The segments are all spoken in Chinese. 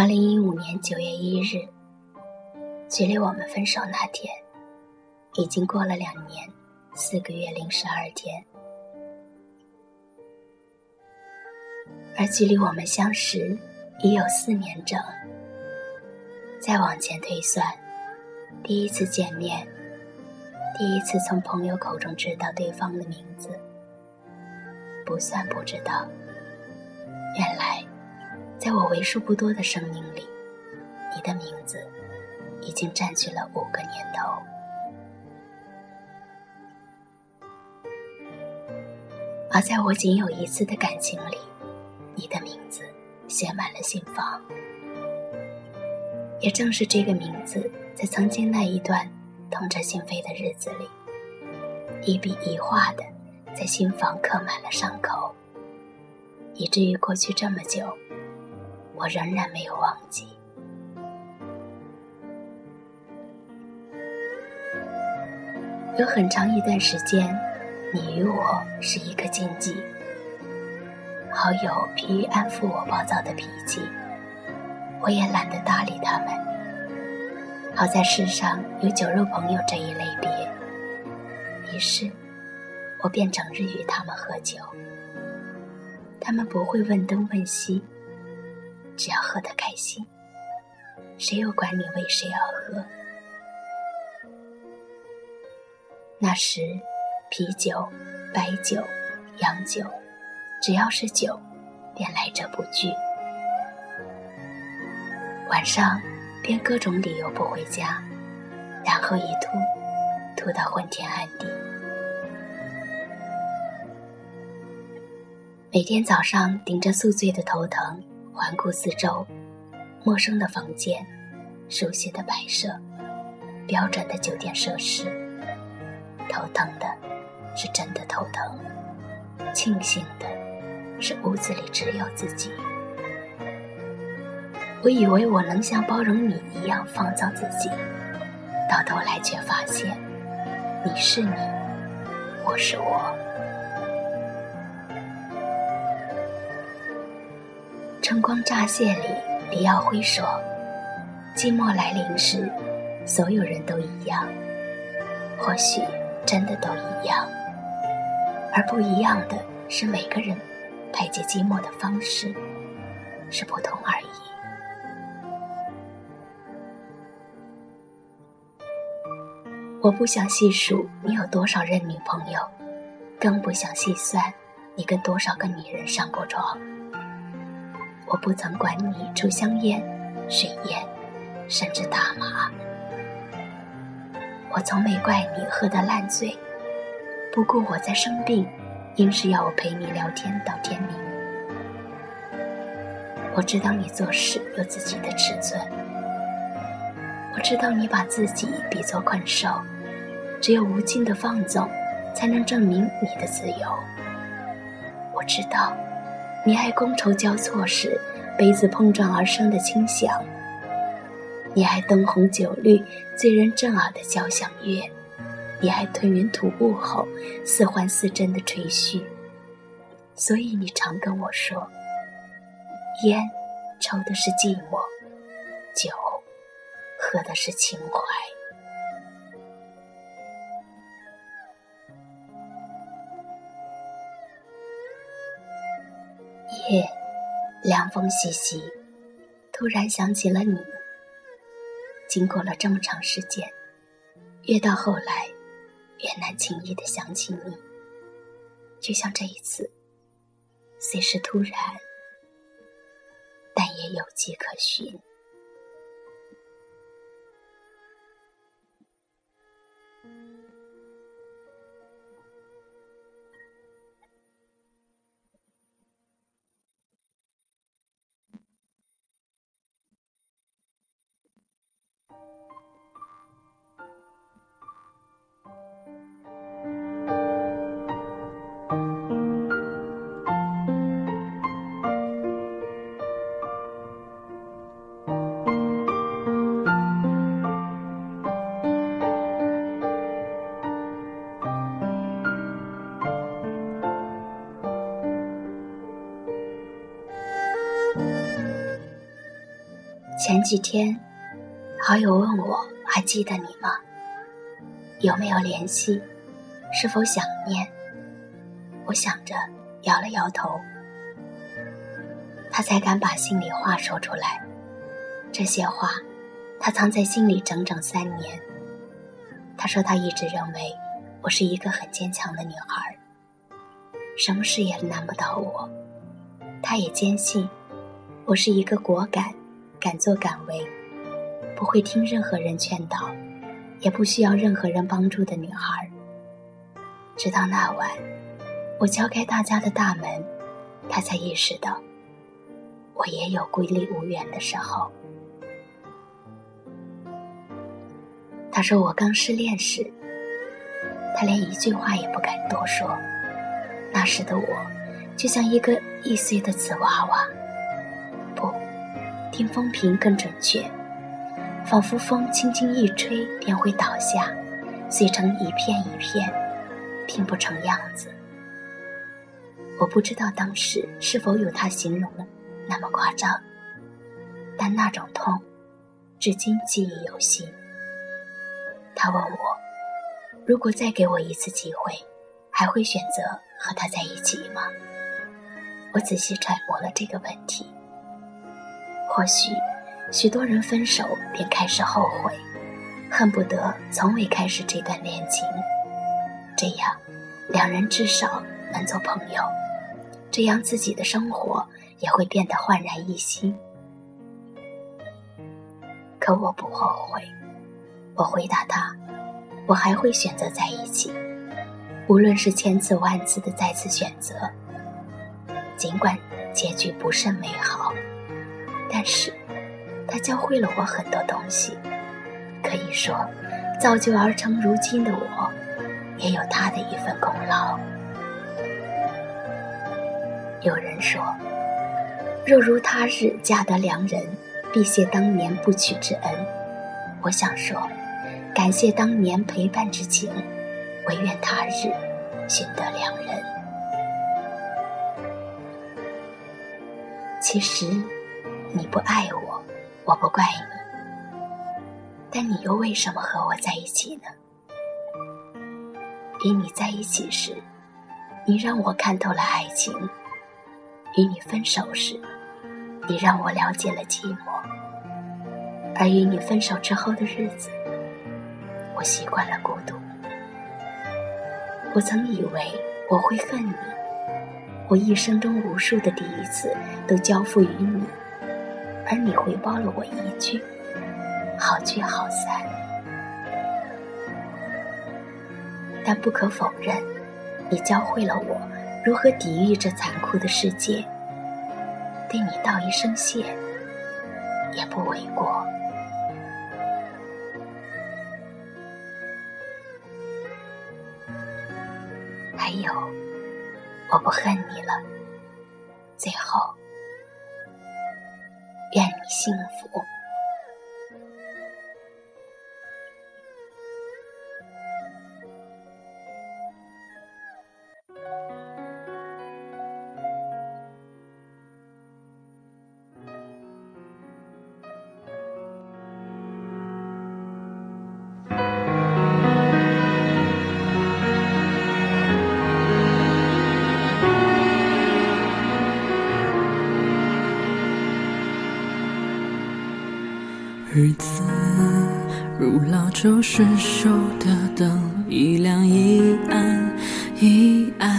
二零一五年九月一日，距离我们分手那天，已经过了两年四个月零十二天，而距离我们相识已有四年整。再往前推算，第一次见面，第一次从朋友口中知道对方的名字，不算不知道，原来。在我为数不多的生命里，你的名字已经占据了五个年头。而在我仅有一次的感情里，你的名字写满了心房。也正是这个名字，在曾经那一段痛彻心扉的日子里，一笔一画的在心房刻满了伤口，以至于过去这么久。我仍然没有忘记。有很长一段时间，你与我是一个禁忌。好友疲于安抚我暴躁的脾气，我也懒得搭理他们。好在世上有酒肉朋友这一类别，于是，我便整日与他们喝酒。他们不会问东问西。只要喝得开心，谁又管你为谁而喝？那时，啤酒、白酒、洋酒，只要是酒，便来者不拒。晚上，便各种理由不回家，然后一吐，吐到昏天暗地。每天早上，顶着宿醉的头疼。环顾四周，陌生的房间，熟悉的摆设，标准的酒店设施。头疼的，是真的头疼；庆幸的，是屋子里只有自己。我以为我能像包容你一样放纵自己，到头来却发现，你是你，我是我。春光乍泄里，李耀辉说：“寂寞来临时，所有人都一样。或许真的都一样，而不一样的是每个人排解寂寞的方式是不同而已。”我不想细数你有多少任女朋友，更不想细算你跟多少个女人上过床。我不曾管你抽香烟、水烟，甚至大麻。我从没怪你喝得烂醉，不过我在生病，硬是要我陪你聊天到天明。我知道你做事有自己的尺寸，我知道你把自己比作困兽，只有无尽的放纵，才能证明你的自由。我知道。你爱觥筹交错时，杯子碰撞而生的轻响；你爱灯红酒绿、醉人震耳的交响乐；你爱吞云吐雾后似幻似真的吹嘘。所以你常跟我说：“烟抽的是寂寞，酒喝的是情怀。”夜，凉风习习，突然想起了你。经过了这么长时间，越到后来，越难轻易的想起你。就像这一次，虽是突然，但也有迹可循。前几天，好友问我还记得你吗？有没有联系？是否想念？我想着，摇了摇头。他才敢把心里话说出来。这些话，他藏在心里整整三年。他说他一直认为我是一个很坚强的女孩，什么事也难不倒我。他也坚信我是一个果敢、敢作敢为、不会听任何人劝导，也不需要任何人帮助的女孩。直到那晚，我敲开他家的大门，他才意识到。我也有孤立无援的时候。他说我刚失恋时，他连一句话也不敢多说。那时的我，就像一个易碎的瓷娃娃，听风评更准确，仿佛风轻轻一吹便会倒下，碎成一片一片，拼不成样子。我不知道当时是否有他形容的。那么夸张，但那种痛，至今记忆犹新。他问我，如果再给我一次机会，还会选择和他在一起吗？我仔细揣摩了这个问题。或许，许多人分手便开始后悔，恨不得从未开始这段恋情，这样，两人至少能做朋友，这样自己的生活。也会变得焕然一新。可我不后悔。我回答他：“我还会选择在一起，无论是千次万次的再次选择。尽管结局不甚美好，但是他教会了我很多东西。可以说，造就而成如今的我，也有他的一份功劳。”有人说。若如他日嫁得良人，必谢当年不娶之恩。我想说，感谢当年陪伴之情，唯愿他日寻得良人。其实你不爱我，我不怪你，但你又为什么和我在一起呢？与你在一起时，你让我看透了爱情；与你分手时，你让我了解了寂寞，而与你分手之后的日子，我习惯了孤独。我曾以为我会恨你，我一生中无数的第一次都交付于你，而你回报了我一句“好聚好散”。但不可否认，你教会了我如何抵御这残酷的世界。对你道一声谢，也不为过。还有，我不恨你了。最后，日子如老旧失守的灯，一亮一暗，一暗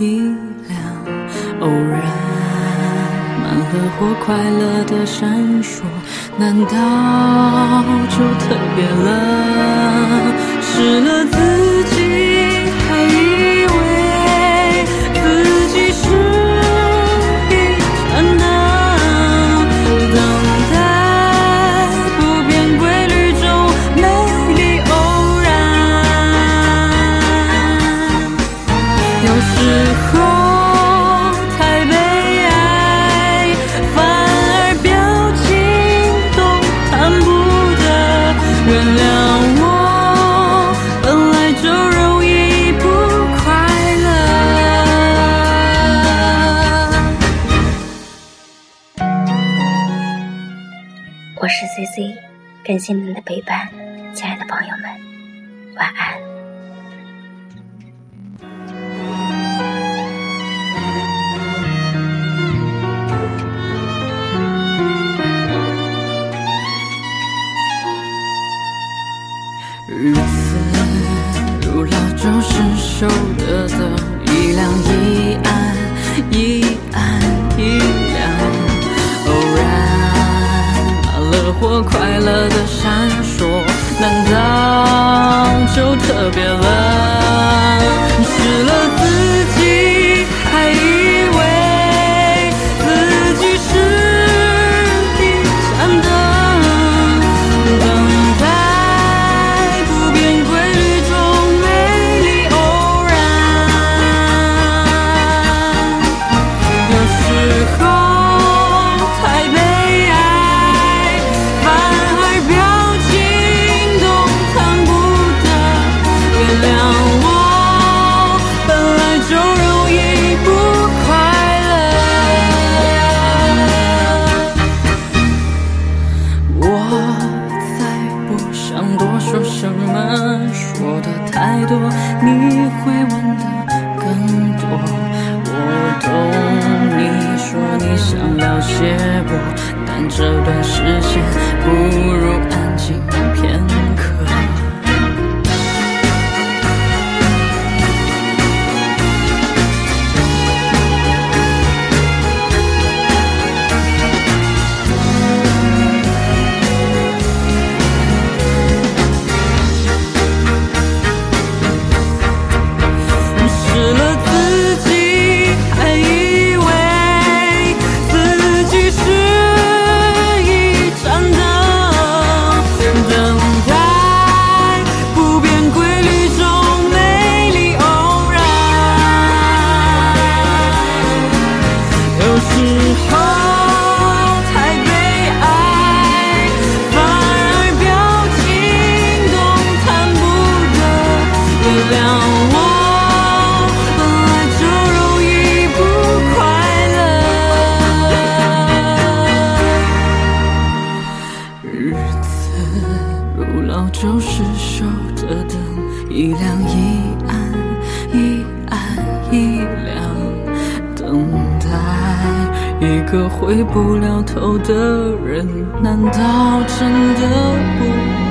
一亮。偶然，满和或快乐的闪烁，难道就特别了？失了自己，C，感谢您的陪伴，亲爱的朋友们，晚安。日子如老钟失守的钟，一两一。快乐的闪烁难道就特别一亮一暗一暗一亮等待一个回不了头的人难道真的不